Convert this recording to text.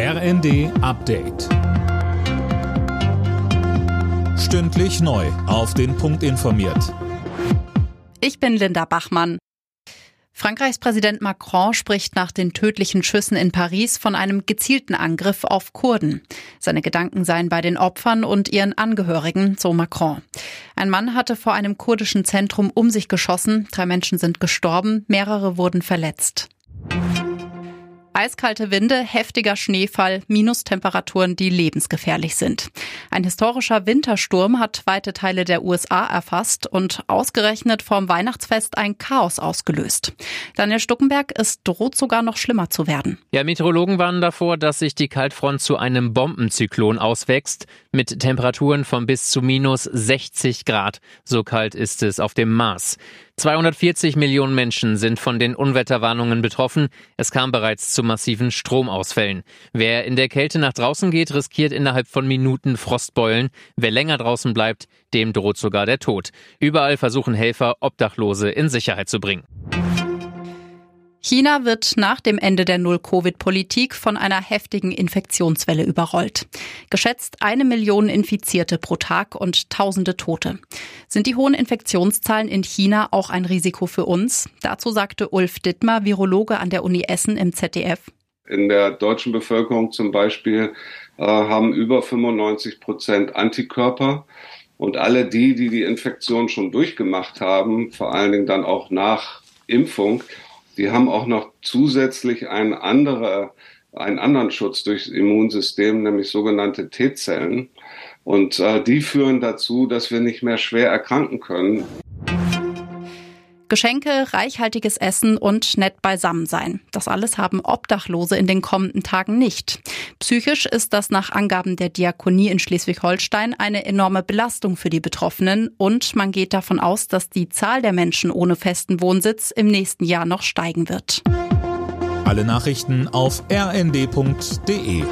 RND Update. Stündlich neu. Auf den Punkt informiert. Ich bin Linda Bachmann. Frankreichs Präsident Macron spricht nach den tödlichen Schüssen in Paris von einem gezielten Angriff auf Kurden. Seine Gedanken seien bei den Opfern und ihren Angehörigen, so Macron. Ein Mann hatte vor einem kurdischen Zentrum um sich geschossen, drei Menschen sind gestorben, mehrere wurden verletzt. Eiskalte Winde, heftiger Schneefall, Minustemperaturen, die lebensgefährlich sind. Ein historischer Wintersturm hat weite Teile der USA erfasst und ausgerechnet vorm Weihnachtsfest ein Chaos ausgelöst. Daniel Stuckenberg, es droht sogar noch schlimmer zu werden. Ja, Meteorologen warnen davor, dass sich die Kaltfront zu einem Bombenzyklon auswächst, mit Temperaturen von bis zu minus 60 Grad. So kalt ist es auf dem Mars. 240 Millionen Menschen sind von den Unwetterwarnungen betroffen. Es kam bereits zu massiven Stromausfällen. Wer in der Kälte nach draußen geht, riskiert innerhalb von Minuten Frostbeulen. Wer länger draußen bleibt, dem droht sogar der Tod. Überall versuchen Helfer, Obdachlose in Sicherheit zu bringen. China wird nach dem Ende der Null-Covid-Politik von einer heftigen Infektionswelle überrollt. Geschätzt eine Million Infizierte pro Tag und tausende Tote. Sind die hohen Infektionszahlen in China auch ein Risiko für uns? Dazu sagte Ulf Dittmar, Virologe an der Uni Essen im ZDF. In der deutschen Bevölkerung zum Beispiel äh, haben über 95 Prozent Antikörper. Und alle die, die die Infektion schon durchgemacht haben, vor allen Dingen dann auch nach Impfung, die haben auch noch zusätzlich einen, andere, einen anderen Schutz durchs Immunsystem, nämlich sogenannte T-Zellen. Und äh, die führen dazu, dass wir nicht mehr schwer erkranken können. Geschenke, reichhaltiges Essen und nett beisammen sein. Das alles haben Obdachlose in den kommenden Tagen nicht. Psychisch ist das nach Angaben der Diakonie in Schleswig-Holstein eine enorme Belastung für die Betroffenen und man geht davon aus, dass die Zahl der Menschen ohne festen Wohnsitz im nächsten Jahr noch steigen wird. Alle Nachrichten auf rnd.de